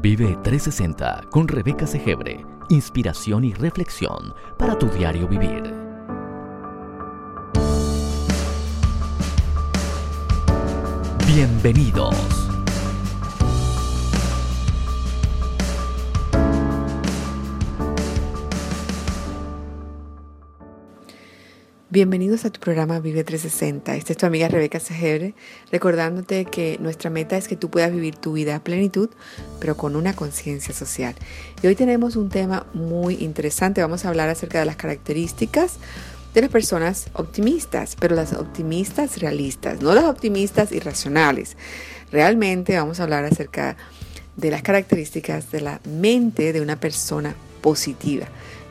Vive 360 con Rebeca Segebre. Inspiración y reflexión para tu diario vivir. Bienvenidos. Bienvenidos a tu programa Vive 360. Esta es tu amiga Rebeca Segebre, recordándote que nuestra meta es que tú puedas vivir tu vida a plenitud, pero con una conciencia social. Y hoy tenemos un tema muy interesante. Vamos a hablar acerca de las características de las personas optimistas, pero las optimistas realistas, no las optimistas irracionales. Realmente vamos a hablar acerca de las características de la mente de una persona positiva.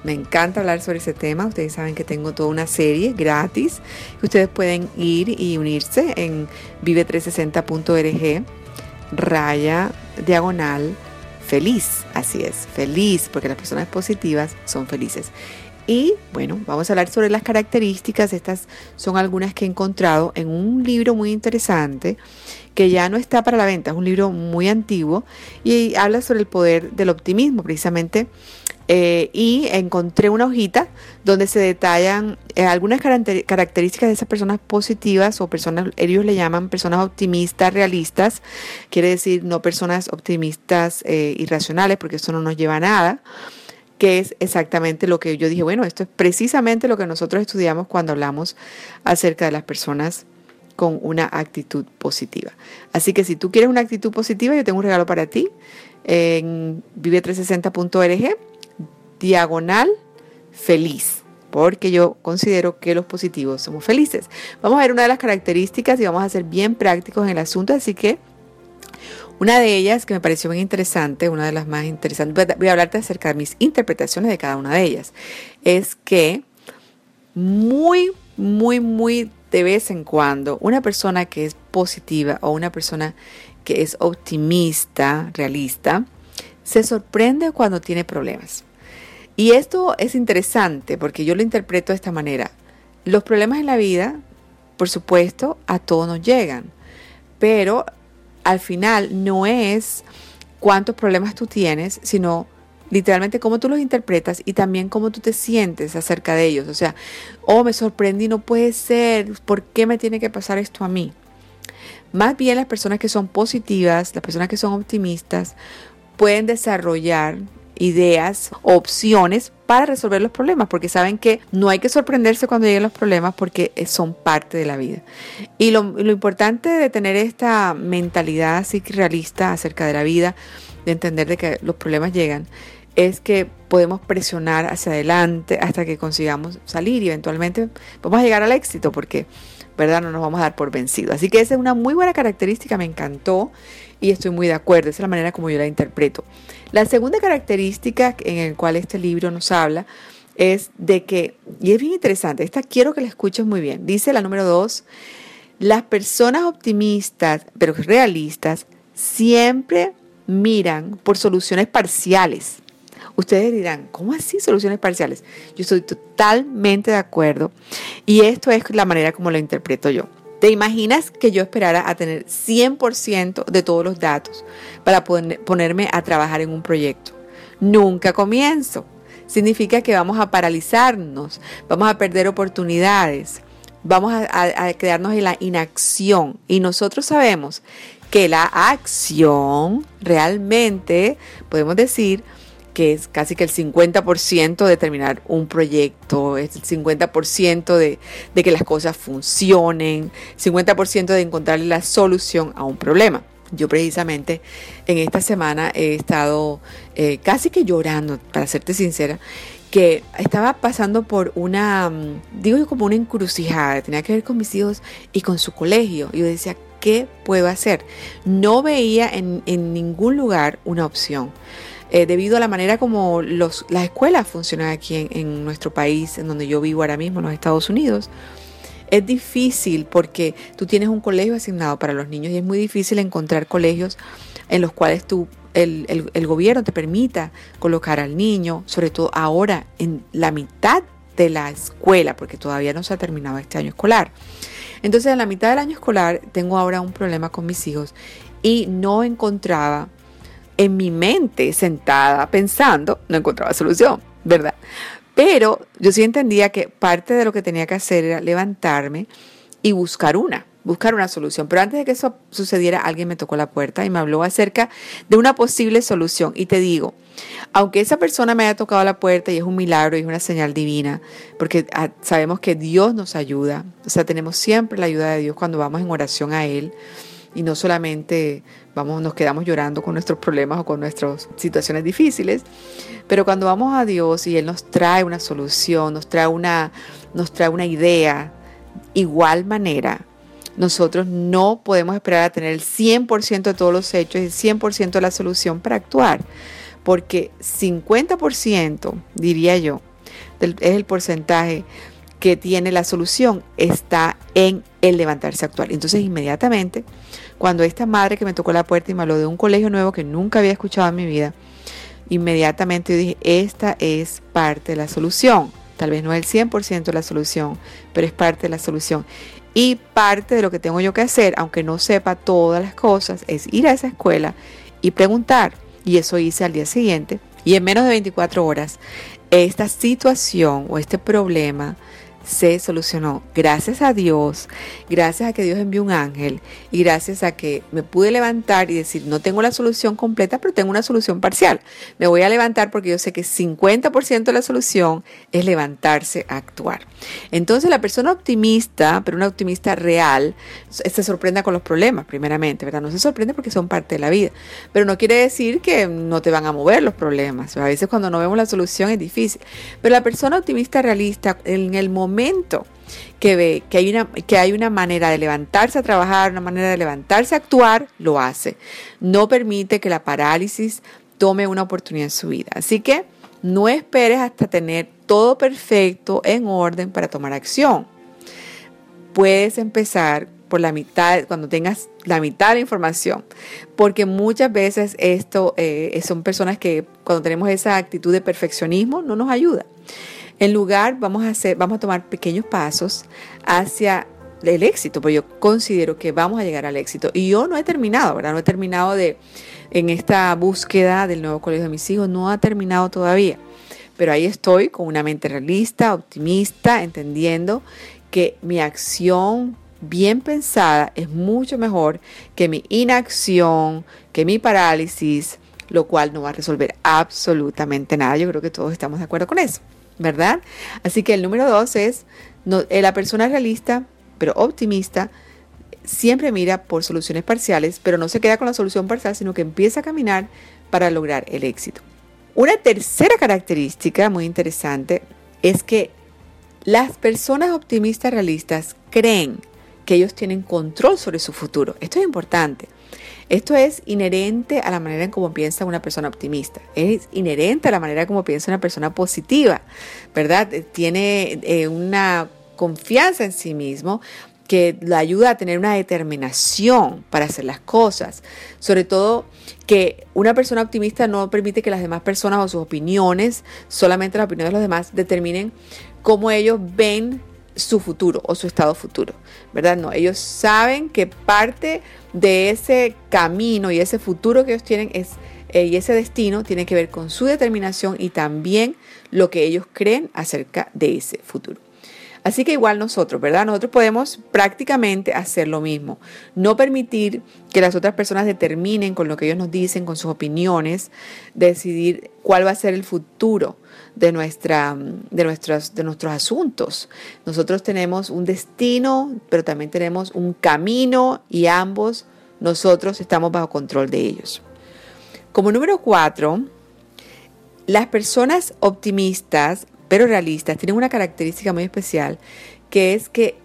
Me encanta hablar sobre ese tema. Ustedes saben que tengo toda una serie gratis que ustedes pueden ir y unirse en vive360.org, raya diagonal feliz. Así es, feliz, porque las personas positivas son felices. Y bueno, vamos a hablar sobre las características. Estas son algunas que he encontrado en un libro muy interesante que ya no está para la venta. Es un libro muy antiguo y habla sobre el poder del optimismo, precisamente eh, y encontré una hojita donde se detallan eh, algunas características de esas personas positivas o personas, ellos le llaman personas optimistas, realistas, quiere decir no personas optimistas eh, irracionales, porque eso no nos lleva a nada, que es exactamente lo que yo dije, bueno, esto es precisamente lo que nosotros estudiamos cuando hablamos acerca de las personas con una actitud positiva. Así que si tú quieres una actitud positiva, yo tengo un regalo para ti en vive360.org diagonal feliz, porque yo considero que los positivos somos felices. Vamos a ver una de las características y vamos a ser bien prácticos en el asunto, así que una de ellas que me pareció muy interesante, una de las más interesantes, voy a hablarte acerca de mis interpretaciones de cada una de ellas, es que muy, muy, muy de vez en cuando una persona que es positiva o una persona que es optimista, realista, se sorprende cuando tiene problemas. Y esto es interesante porque yo lo interpreto de esta manera. Los problemas en la vida, por supuesto, a todos nos llegan, pero al final no es cuántos problemas tú tienes, sino literalmente cómo tú los interpretas y también cómo tú te sientes acerca de ellos. O sea, oh, me sorprendí, no puede ser, ¿por qué me tiene que pasar esto a mí? Más bien las personas que son positivas, las personas que son optimistas, pueden desarrollar ideas, opciones para resolver los problemas, porque saben que no hay que sorprenderse cuando lleguen los problemas porque son parte de la vida. Y lo, importante de tener esta mentalidad así realista acerca de la vida, de entender de que los problemas llegan, es que podemos presionar hacia adelante hasta que consigamos salir y eventualmente vamos a llegar al éxito porque, ¿verdad? No nos vamos a dar por vencido. Así que esa es una muy buena característica, me encantó y estoy muy de acuerdo, esa es la manera como yo la interpreto. La segunda característica en la cual este libro nos habla es de que, y es bien interesante, esta quiero que la escuches muy bien, dice la número dos, las personas optimistas, pero realistas, siempre miran por soluciones parciales. Ustedes dirán, ¿cómo así soluciones parciales? Yo estoy totalmente de acuerdo y esto es la manera como lo interpreto yo. ¿Te imaginas que yo esperara a tener 100% de todos los datos para ponerme a trabajar en un proyecto? Nunca comienzo. Significa que vamos a paralizarnos, vamos a perder oportunidades, vamos a, quedarnos en la inacción. Y nosotros sabemos que la acción realmente, podemos decir, que es casi que el 50% de terminar un proyecto, es el 50% de, de que las cosas funcionen, 50% de encontrarle la solución a un problema. Yo precisamente en esta semana he estado eh, casi que llorando, para serte sincera, que estaba pasando por una, mm, digo yo como una encrucijada, tenía que ver con mis hijos y con su colegio. Y yo decía, ¿qué puedo hacer? No veía en, en ningún lugar una opción. Eh, debido a la manera como las escuelas funcionan aquí en, nuestro país, en donde yo vivo ahora mismo, en los Estados Unidos. Es difícil porque tú tienes un colegio asignado para los niños y es muy difícil encontrar colegios en los cuales tú, el, el gobierno te permita colocar al niño, sobre todo ahora en la mitad de la escuela, porque todavía no se ha terminado este año escolar. Entonces, en la mitad del año escolar tengo ahora un problema con mis hijos y no encontraba en mi mente sentada pensando, no encontraba solución, ¿verdad? Pero yo sí entendía que parte de lo que tenía que hacer era levantarme y buscar una, buscar una solución. Pero antes de que eso sucediera, alguien me tocó la puerta y me habló acerca de una posible solución. Y te digo, aunque esa persona me haya tocado la puerta y es un milagro y es una señal divina, porque ah, sabemos que Dios nos ayuda, o sea, tenemos siempre la ayuda de Dios cuando vamos en oración a Él y no solamente vamos, nos quedamos llorando con nuestros problemas o con nuestras situaciones difíciles, pero cuando vamos a Dios y Él nos trae una solución, nos trae una, nos trae una idea, igual manera, nosotros no podemos esperar a tener el 100% de todos los hechos y el 100% de la solución para actuar, porque 50%, diría yo, es el porcentaje que tiene la solución, está en el levantarse actual. Entonces, inmediatamente, cuando esta madre que me tocó la puerta y me habló de un colegio nuevo que nunca había escuchado en mi vida, inmediatamente yo dije, esta es parte de la solución. Tal vez no es el 100% de la solución, pero es parte de la solución. Y parte de lo que tengo yo que hacer, aunque no sepa todas las cosas, es ir a esa escuela y preguntar. Y eso hice al día siguiente. Y en menos de 24 horas, esta situación o este problema se solucionó. Gracias a Dios, gracias a que Dios envió un ángel y gracias a que me pude levantar y decir, no tengo la solución completa, pero tengo una solución parcial. Me voy a levantar porque yo sé que 50% de la solución es levantarse a actuar. Entonces la persona optimista, pero una optimista real, se sorprenda con los problemas, primeramente, ¿verdad? No se sorprende porque son parte de la vida, pero no quiere decir que no te van a mover los problemas. A veces cuando no vemos la solución es difícil, pero la persona optimista realista en el momento que ve que hay, una, que hay una manera de levantarse a trabajar, una manera de levantarse a actuar, lo hace. No permite que la parálisis tome una oportunidad en su vida. Así que no esperes hasta tener todo perfecto, en orden para tomar acción. Puedes empezar por la mitad, cuando tengas la mitad de la información, porque muchas veces esto eh, son personas que cuando tenemos esa actitud de perfeccionismo no nos ayuda. En lugar, vamos a, hacer, vamos a tomar pequeños pasos hacia el éxito, porque yo considero que vamos a llegar al éxito. Y yo no he terminado, ¿verdad? No he terminado de, en esta búsqueda del nuevo colegio de mis hijos, no ha terminado todavía. Pero ahí estoy con una mente realista, optimista, entendiendo que mi acción bien pensada es mucho mejor que mi inacción, que mi parálisis, lo cual no va a resolver absolutamente nada. Yo creo que todos estamos de acuerdo con eso. ¿Verdad? Así que el número dos es, eh, la persona realista, pero optimista, siempre mira por soluciones parciales, pero no se queda con la solución parcial, sino que empieza a caminar para lograr el éxito. Una tercera característica muy interesante es que las personas optimistas realistas creen que ellos tienen control sobre su futuro. Esto es importante. Esto es inherente a la manera en cómo piensa una persona optimista, es inherente a la manera en cómo piensa una persona positiva, ¿verdad? Tiene eh, una confianza en sí mismo que le ayuda a tener una determinación para hacer las cosas. Sobre todo que una persona optimista no permite que las demás personas o sus opiniones, solamente las opiniones de los demás, determinen cómo ellos ven su futuro o su estado futuro, ¿verdad? No, ellos saben que parte de ese camino y ese futuro que ellos tienen es, eh, y ese destino tiene que ver con su determinación y también lo que ellos creen acerca de ese futuro. Así que igual nosotros, ¿verdad? Nosotros podemos prácticamente hacer lo mismo. No permitir que las otras personas determinen con lo que ellos nos dicen, con sus opiniones, decidir cuál va a ser el futuro de, nuestra, de, de nuestros asuntos. Nosotros tenemos un destino, pero también tenemos un camino y ambos nosotros estamos bajo control de ellos. Como número cuatro, las personas optimistas, pero realistas, tienen una característica muy especial, que es que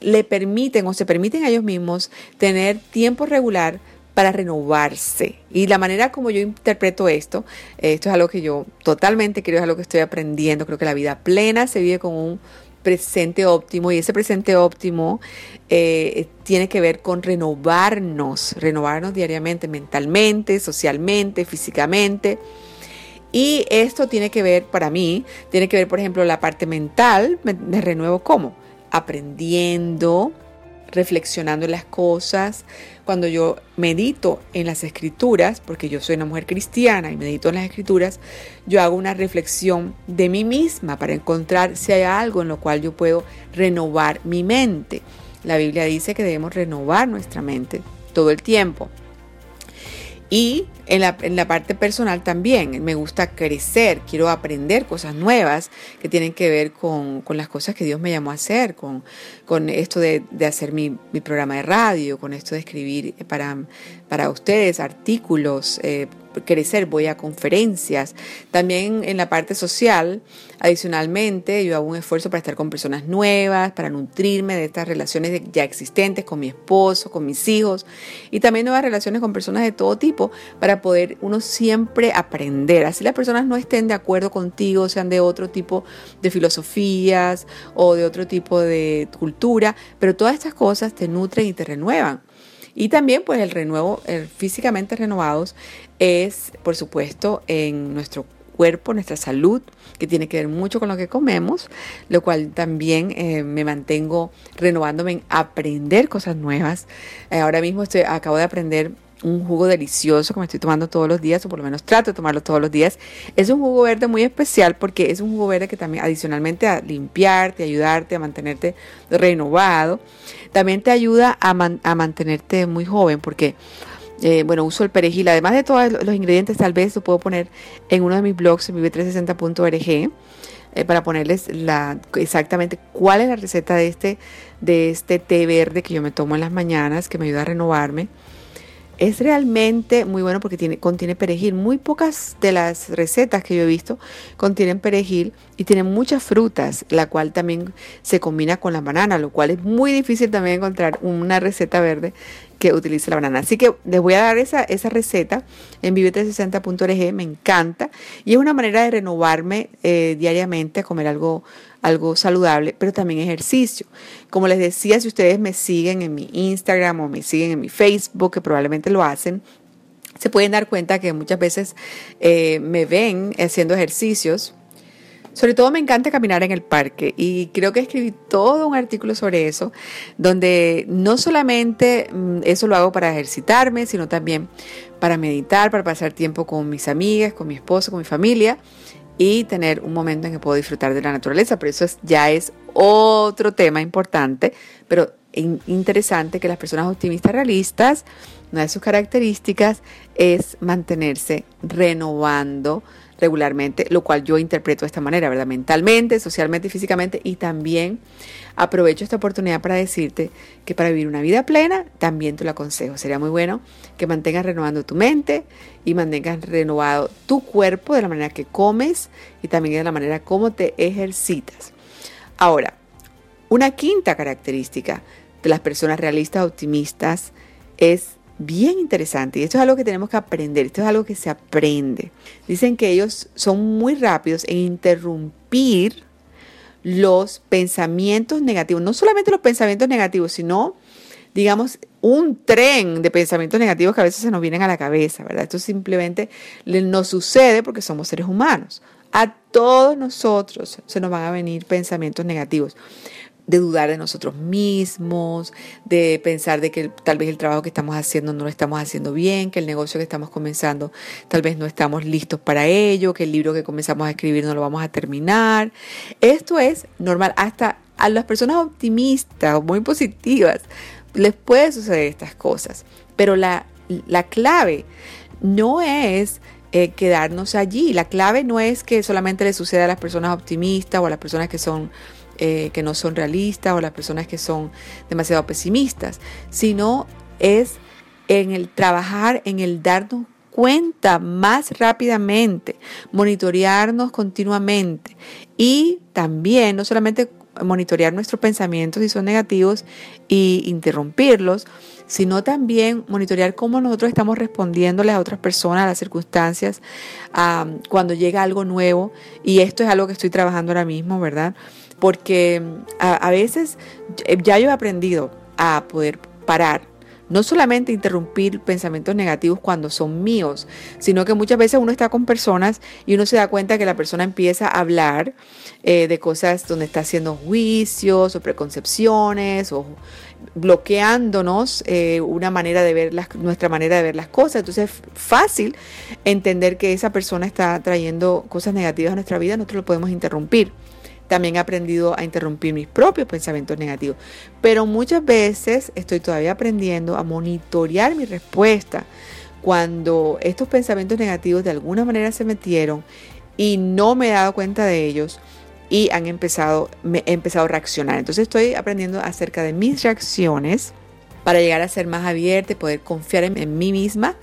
le permiten o se permiten a ellos mismos tener tiempo regular para renovarse. Y la manera como yo interpreto esto, esto es algo que yo totalmente creo, es algo que estoy aprendiendo. Creo que la vida plena se vive con un presente óptimo y ese presente óptimo eh, tiene que ver con renovarnos, renovarnos diariamente, mentalmente, socialmente, físicamente. Y esto tiene que ver, para mí, tiene que ver, por ejemplo, la parte mental, me, renuevo cómo? Aprendiendo, reflexionando las cosas, cuando yo medito en las escrituras, porque yo soy una mujer cristiana y medito en las escrituras, yo hago una reflexión de mí misma para encontrar si hay algo en lo cual yo puedo renovar mi mente. La Biblia dice que debemos renovar nuestra mente todo el tiempo. Y en la, parte personal también, me gusta crecer, quiero aprender cosas nuevas que tienen que ver con, las cosas que Dios me llamó a hacer, con, con esto de, hacer mi, programa de radio, con esto de escribir para, para ustedes artículos, eh, crecer, voy a conferencias. También en la parte social, adicionalmente, yo hago un esfuerzo para estar con personas nuevas, para nutrirme de estas relaciones ya existentes con mi esposo, con mis hijos y también nuevas relaciones con personas de todo tipo para poder uno siempre aprender. Así las personas no estén de acuerdo contigo, sean de otro tipo de filosofías o de otro tipo de cultura, pero todas estas cosas te nutren y te renuevan. Y también pues el renuevo, físicamente renovados es por supuesto en nuestro cuerpo, nuestra salud, que tiene que ver mucho con lo que comemos, lo cual también eh, me mantengo renovándome en aprender cosas nuevas. Eh, ahora mismo estoy, acabo de aprender un jugo delicioso que me estoy tomando todos los días, o por lo menos trato de tomarlo todos los días. Es un jugo verde muy especial porque es un jugo verde que también adicionalmente a limpiarte, ayudarte, a mantenerte renovado, también te ayuda a, a mantenerte muy joven porque... Eh, bueno, uso el perejil, además de todos los ingredientes, tal vez lo puedo poner en uno de mis blogs en vive360.org eh, para ponerles la, exactamente cuál es la receta de este, de este té verde que yo me tomo en las mañanas, que me ayuda a renovarme. Es realmente muy bueno porque tiene, contiene perejil. Muy pocas de las recetas que yo he visto contienen perejil y tiene muchas frutas, la cual también se combina con la banana, lo cual es muy difícil también encontrar una receta verde que utilice la banana. Así que les voy a dar esa, esa receta en vive360.org, me encanta y es una manera de renovarme eh, diariamente comer algo algo saludable, pero también ejercicio. Como les decía, si ustedes me siguen en mi Instagram o me siguen en mi Facebook, que probablemente lo hacen, se pueden dar cuenta que muchas veces eh, me ven haciendo ejercicios. Sobre todo me encanta caminar en el parque y creo que escribí todo un artículo sobre eso, donde no solamente mm, eso lo hago para ejercitarme, sino también para meditar, para pasar tiempo con mis amigas, con mi esposo, con mi familia y tener un momento en que puedo disfrutar de la naturaleza. Pero eso ya es otro tema importante, pero interesante que las personas optimistas realistas, una de sus características es mantenerse renovando regularmente, lo cual yo interpreto de esta manera, ¿verdad? Mentalmente, socialmente físicamente. Y también aprovecho esta oportunidad para decirte que para vivir una vida plena, también te lo aconsejo. Sería muy bueno que mantengas renovando tu mente y mantengas renovado tu cuerpo de la manera que comes y también de la manera como te ejercitas. Ahora, una quinta característica de las personas realistas optimistas es bien interesante y esto es algo que tenemos que aprender, esto es algo que se aprende. Dicen que ellos son muy rápidos en interrumpir los pensamientos negativos, no solamente los pensamientos negativos, sino, digamos, un tren de pensamientos negativos que a veces se nos vienen a la cabeza, ¿verdad? Esto simplemente nos sucede porque somos seres humanos. A todos nosotros se nos van a venir pensamientos negativos de dudar de nosotros mismos, de pensar de que tal vez el trabajo que estamos haciendo no lo estamos haciendo bien, que el negocio que estamos comenzando tal vez no estamos listos para ello, que el libro que comenzamos a escribir no lo vamos a terminar. Esto es normal, hasta a las personas optimistas o muy positivas les puede suceder estas cosas, pero la, la clave no es eh, quedarnos allí, la clave no es que solamente le suceda a las personas optimistas o a las personas que son eh, que no son realistas o las personas que son demasiado pesimistas, sino es en el trabajar, en el darnos cuenta más rápidamente, monitorearnos continuamente y también no solamente monitorear nuestros pensamientos si son negativos y interrumpirlos, sino también monitorear cómo nosotros estamos respondiéndole a otras personas, a las circunstancias, cuando llega algo nuevo. Y esto es algo que estoy trabajando ahora mismo, ¿verdad? porque a, veces eh, ya yo he aprendido a poder parar no solamente interrumpir pensamientos negativos cuando son míos, sino que muchas veces uno está con personas y uno se da cuenta que la persona empieza a hablar eh, de cosas donde está haciendo juicios o preconcepciones o bloqueándonos eh, una manera de ver las, nuestra manera de ver las cosas. Entonces es fácil entender que esa persona está trayendo cosas negativas a nuestra vida, nosotros lo podemos interrumpir. También he aprendido a interrumpir mis propios pensamientos negativos. Pero muchas veces estoy todavía aprendiendo a monitorear mi respuesta cuando estos pensamientos negativos de alguna manera se metieron y no me he dado cuenta de ellos y han empezado, empezado a reaccionar. Entonces estoy aprendiendo acerca de mis reacciones para llegar a ser más abierta y poder confiar en, mí misma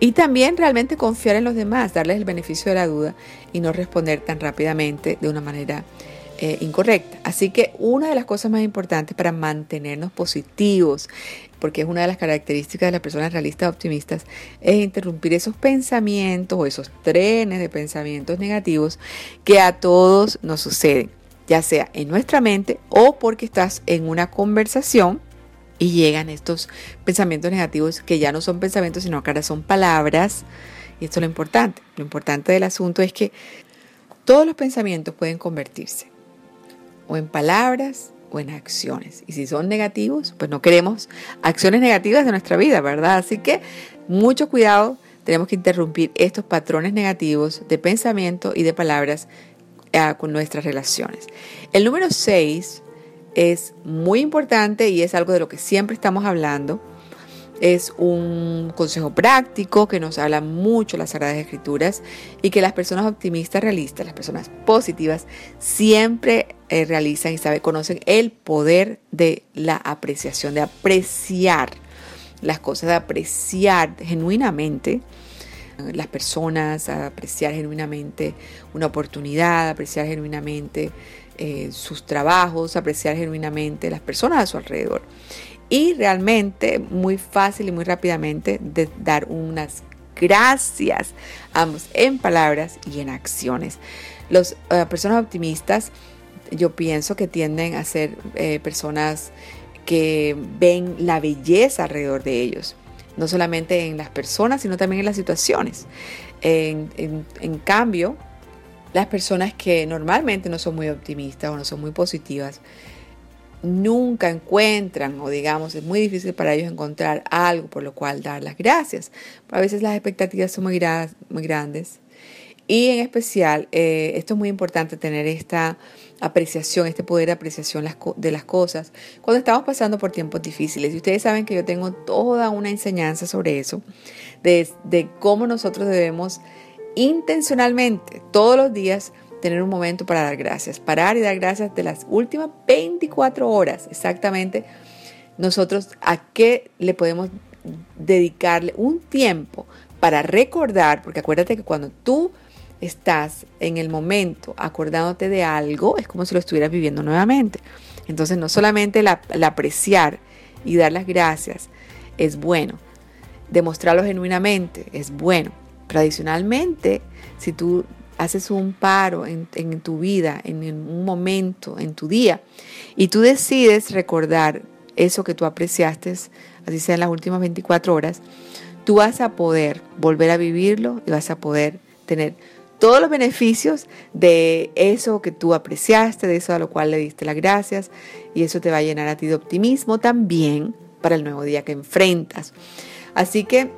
y también realmente confiar en los demás, darles el beneficio de la duda y no responder tan rápidamente de una manera eh, incorrecta. Así que una de las cosas más importantes para mantenernos positivos porque es una de las características de las personas realistas optimistas, es interrumpir esos pensamientos o esos trenes de pensamientos negativos que a todos nos suceden, ya sea en nuestra mente o porque estás en una conversación y llegan estos pensamientos negativos que ya no son pensamientos, sino que ahora son palabras. Y esto es lo importante. Lo importante del asunto es que todos los pensamientos pueden convertirse o en palabras o en acciones. Y si son negativos, pues no queremos acciones negativas de nuestra vida, ¿verdad? Así que mucho cuidado, tenemos que interrumpir estos patrones negativos de pensamiento y de palabras eh, con nuestras relaciones. El número 6 es muy importante y es algo de lo que siempre estamos hablando es un consejo práctico que nos habla mucho las Sagradas Escrituras y que las personas optimistas, realistas, las personas positivas, siempre eh, realizan y saben, conocen el poder de la apreciación, de apreciar las cosas, de apreciar genuinamente las personas, apreciar genuinamente una oportunidad, apreciar genuinamente eh, sus trabajos, apreciar genuinamente las personas a su alrededor y realmente muy fácil y muy rápidamente de dar unas gracias, ambos en palabras y en acciones. Las eh, personas optimistas yo pienso que tienden a ser eh, personas que ven la belleza alrededor de ellos, no solamente en las personas, sino también en las situaciones. en cambio, las personas que normalmente no son muy optimistas o no son muy positivas, nunca encuentran o digamos es muy difícil para ellos encontrar algo por lo cual dar las gracias. A veces las expectativas son muy, muy grandes y en especial eh, esto es muy importante tener esta apreciación, este poder de apreciación de las cosas cuando estamos pasando por tiempos difíciles. Y ustedes saben que yo tengo toda una enseñanza sobre eso, de, de cómo nosotros debemos intencionalmente todos los días tener un momento para dar gracias, parar y dar gracias de las últimas 24 horas exactamente. Nosotros a qué le podemos dedicarle un tiempo para recordar, porque acuérdate que cuando tú estás en el momento acordándote de algo, es como si lo estuvieras viviendo nuevamente. Entonces no solamente la, apreciar y dar las gracias es bueno, demostrarlo genuinamente es bueno, tradicionalmente si tú haces un paro en, tu vida, en, un momento, en tu día, y tú decides recordar eso que tú apreciaste, así sea en las últimas 24 horas, tú vas a poder volver a vivirlo y vas a poder tener todos los beneficios de eso que tú apreciaste, de eso a lo cual le diste las gracias, y eso te va a llenar a ti de optimismo también para el nuevo día que enfrentas. Así que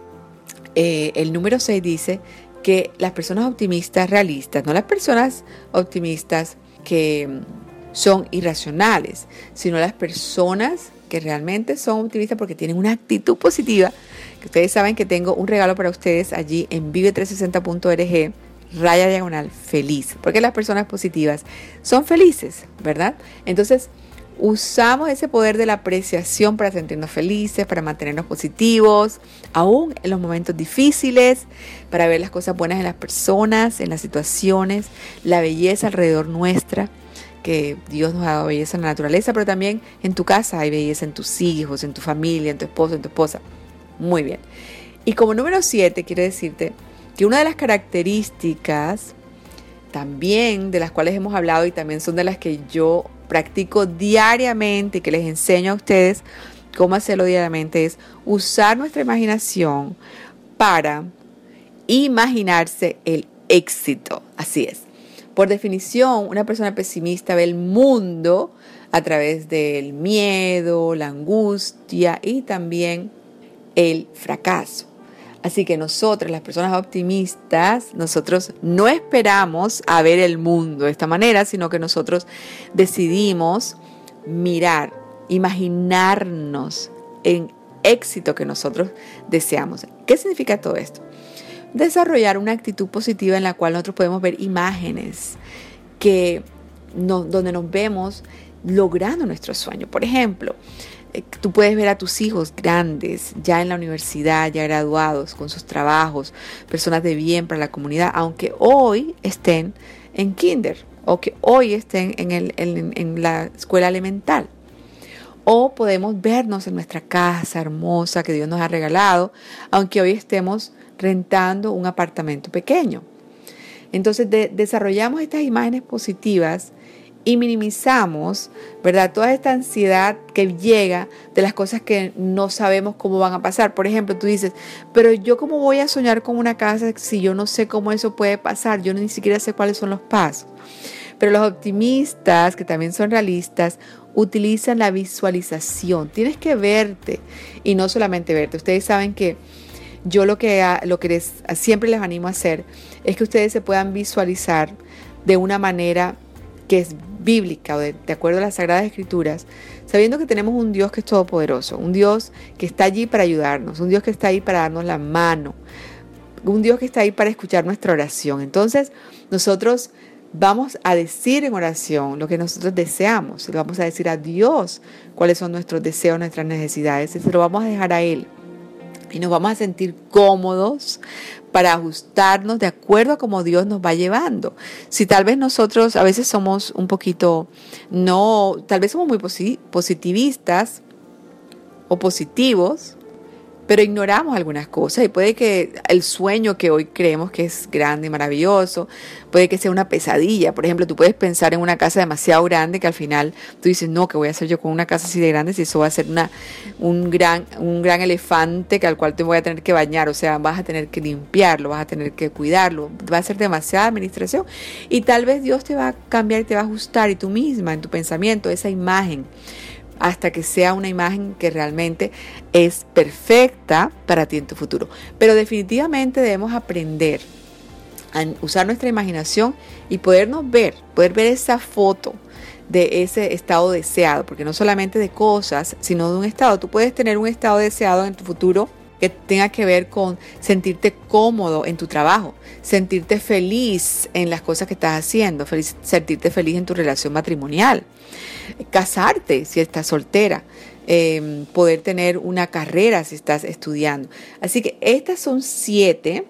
eh, el número 6 dice que las personas optimistas realistas, no las personas optimistas que son irracionales, sino las personas que realmente son optimistas porque tienen una actitud positiva, que ustedes saben que tengo un regalo para ustedes allí en vive360.org, raya diagonal feliz, porque las personas positivas son felices, ¿verdad? Entonces, usamos ese poder de la apreciación para sentirnos felices, para mantenernos positivos, aún en los momentos difíciles, para ver las cosas buenas en las personas, en las situaciones, la belleza alrededor nuestra, que Dios nos ha dado belleza en la naturaleza, pero también en tu casa hay belleza en tus hijos, en tu familia, en tu esposo, en tu esposa. Muy bien. Y como número siete, quiero decirte que una de las características también de las cuales hemos hablado y también son de las que yo practico diariamente, que les enseño a ustedes cómo hacerlo diariamente, es usar nuestra imaginación para imaginarse el éxito. Así es. Por definición, una persona pesimista ve el mundo a través del miedo, la angustia y también el fracaso. Así que nosotros, las personas optimistas, nosotros no esperamos a ver el mundo de esta manera, sino que nosotros decidimos mirar, imaginarnos en éxito que nosotros deseamos. ¿Qué significa todo esto? Desarrollar una actitud positiva en la cual nosotros podemos ver imágenes que donde nos vemos logrando nuestro sueño. Por ejemplo, tú puedes ver a tus hijos grandes, ya en la universidad, ya graduados, con sus trabajos, personas de bien para la comunidad, aunque hoy estén en kinder o que hoy estén en la escuela elemental. O podemos vernos en nuestra casa hermosa que Dios nos ha regalado, aunque hoy estemos rentando un apartamento pequeño. Entonces desarrollamos estas imágenes positivas y minimizamos, ¿verdad? Toda esta ansiedad que llega de las cosas que no sabemos cómo van a pasar. Por ejemplo, tú dices, pero yo cómo voy a soñar con una casa si yo no sé cómo eso puede pasar, yo ni siquiera sé cuáles son los pasos. Pero los optimistas, que también son realistas, utilizan la visualización. Tienes que verte y no solamente verte. Ustedes saben que yo lo que, lo que siempre les animo a hacer es que ustedes se puedan visualizar de una manera que es bíblica o de, acuerdo a las Sagradas Escrituras, sabiendo que tenemos un Dios que es todopoderoso, un Dios que está allí para ayudarnos, un Dios que está ahí para darnos la mano, un Dios que está ahí para escuchar nuestra oración. Entonces, nosotros vamos a decir en oración lo que nosotros deseamos, le vamos a decir a Dios cuáles son nuestros deseos, nuestras necesidades, y lo vamos a dejar a Él. Y nos vamos a sentir cómodos para ajustarnos de acuerdo a cómo Dios nos va llevando. Si tal vez nosotros a veces somos un poquito, no, tal vez somos muy positivistas o positivos, pero ignoramos algunas cosas y puede que el sueño que hoy creemos que es grande y maravilloso, puede que sea una pesadilla. Por ejemplo, tú puedes pensar en una casa demasiado grande que al final tú dices, no, ¿qué voy a hacer yo con una casa así de grande si eso va a ser una, un, gran, un gran elefante que al cual te voy a tener que bañar? O sea, vas a tener que limpiarlo, vas a tener que cuidarlo, va a ser demasiada administración y tal vez Dios te va a cambiar y te va a ajustar y tú misma en tu pensamiento esa imagen hasta que sea una imagen que realmente es perfecta para ti en tu futuro. Pero definitivamente debemos aprender a usar nuestra imaginación y podernos ver, poder ver esa foto de ese estado deseado, porque no solamente de cosas, sino de un estado. Tú puedes tener un estado deseado en tu futuro que tenga que ver con sentirte cómodo en tu trabajo, sentirte feliz en las cosas que estás haciendo, sentirte feliz en tu relación matrimonial, casarte si estás soltera, em, poder tener una carrera si estás estudiando. Así que estas son siete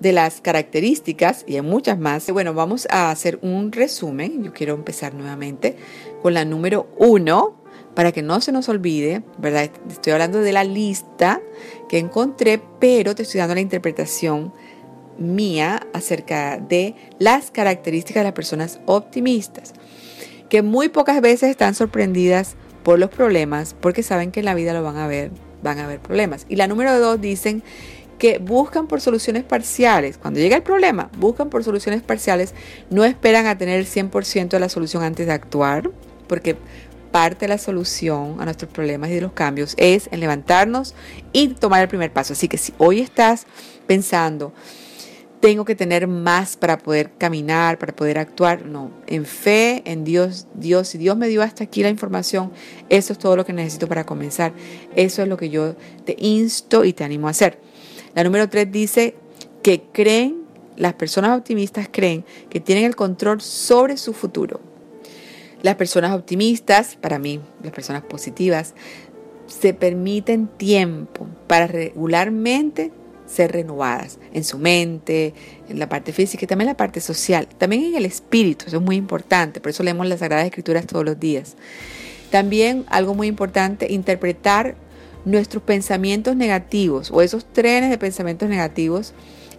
de las características y hay muchas más. Bueno, vamos a hacer un resumen. Yo quiero empezar nuevamente con la número uno para que no se nos olvide, ¿verdad? Estoy hablando de la lista que encontré, pero te estoy dando la interpretación mía acerca de las características de las personas optimistas, que muy pocas veces están sorprendidas por los problemas porque saben que en la vida lo van a ver, van a haber problemas. Y la número dos dicen que buscan por soluciones parciales. Cuando llega el problema, buscan por soluciones parciales, no esperan a tener el 100% de la solución antes de actuar, porque parte de la solución a nuestros problemas y de los cambios es en levantarnos y tomar el primer paso. Así que si hoy estás pensando, tengo que tener más para poder caminar, para poder actuar, no, en fe, en Dios, Dios, si Dios me dio hasta aquí la información, eso es todo lo que necesito para comenzar. Eso es lo que yo te insto y te animo a hacer. La número tres dice que creen, las personas optimistas creen que tienen el control sobre su futuro. Las personas optimistas, para mí, las personas positivas, se permiten tiempo para regularmente ser renovadas en su mente, en la parte física y también en la parte social, también en el espíritu, eso es muy importante, por eso leemos las Sagradas Escrituras todos los días. También algo muy importante, interpretar nuestros pensamientos negativos o esos trenes de pensamientos negativos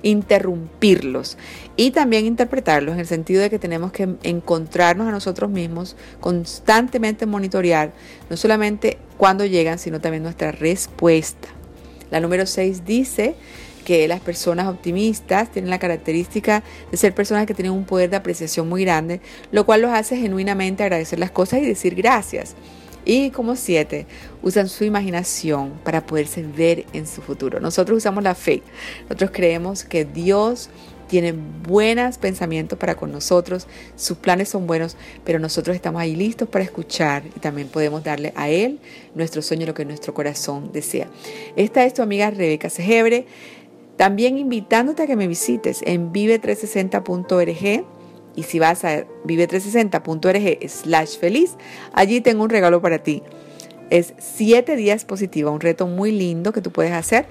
interrumpirlos y también interpretarlos en el sentido de que tenemos que encontrarnos a nosotros mismos, constantemente monitorear, no solamente cuando llegan, sino también nuestra respuesta. La número 6 dice que las personas optimistas tienen la característica de ser personas que tienen un poder de apreciación muy grande, lo cual los hace genuinamente agradecer las cosas y decir gracias. Y como siete, usan su imaginación para poderse ver en su futuro. Nosotros usamos la fe. Nosotros creemos que Dios tiene buenos pensamientos para con nosotros, sus planes son buenos, pero nosotros estamos ahí listos para escuchar y también podemos darle a Él nuestro sueño, lo que nuestro corazón desea. Esta es tu amiga Rebeca Segebre, también invitándote a que me visites en vive360.org y si vas a vive360.org slash feliz, allí tengo un regalo para ti. Es siete días positiva, un reto muy lindo que tú puedes hacer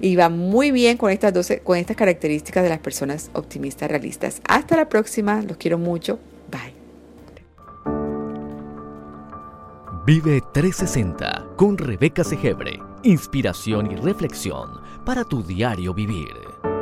y va muy bien con estas, 12, con estas características de las personas optimistas realistas. Hasta la próxima, los quiero mucho. Bye. Vive 360 con Rebeca Segebre. Inspiración y reflexión para tu diario vivir.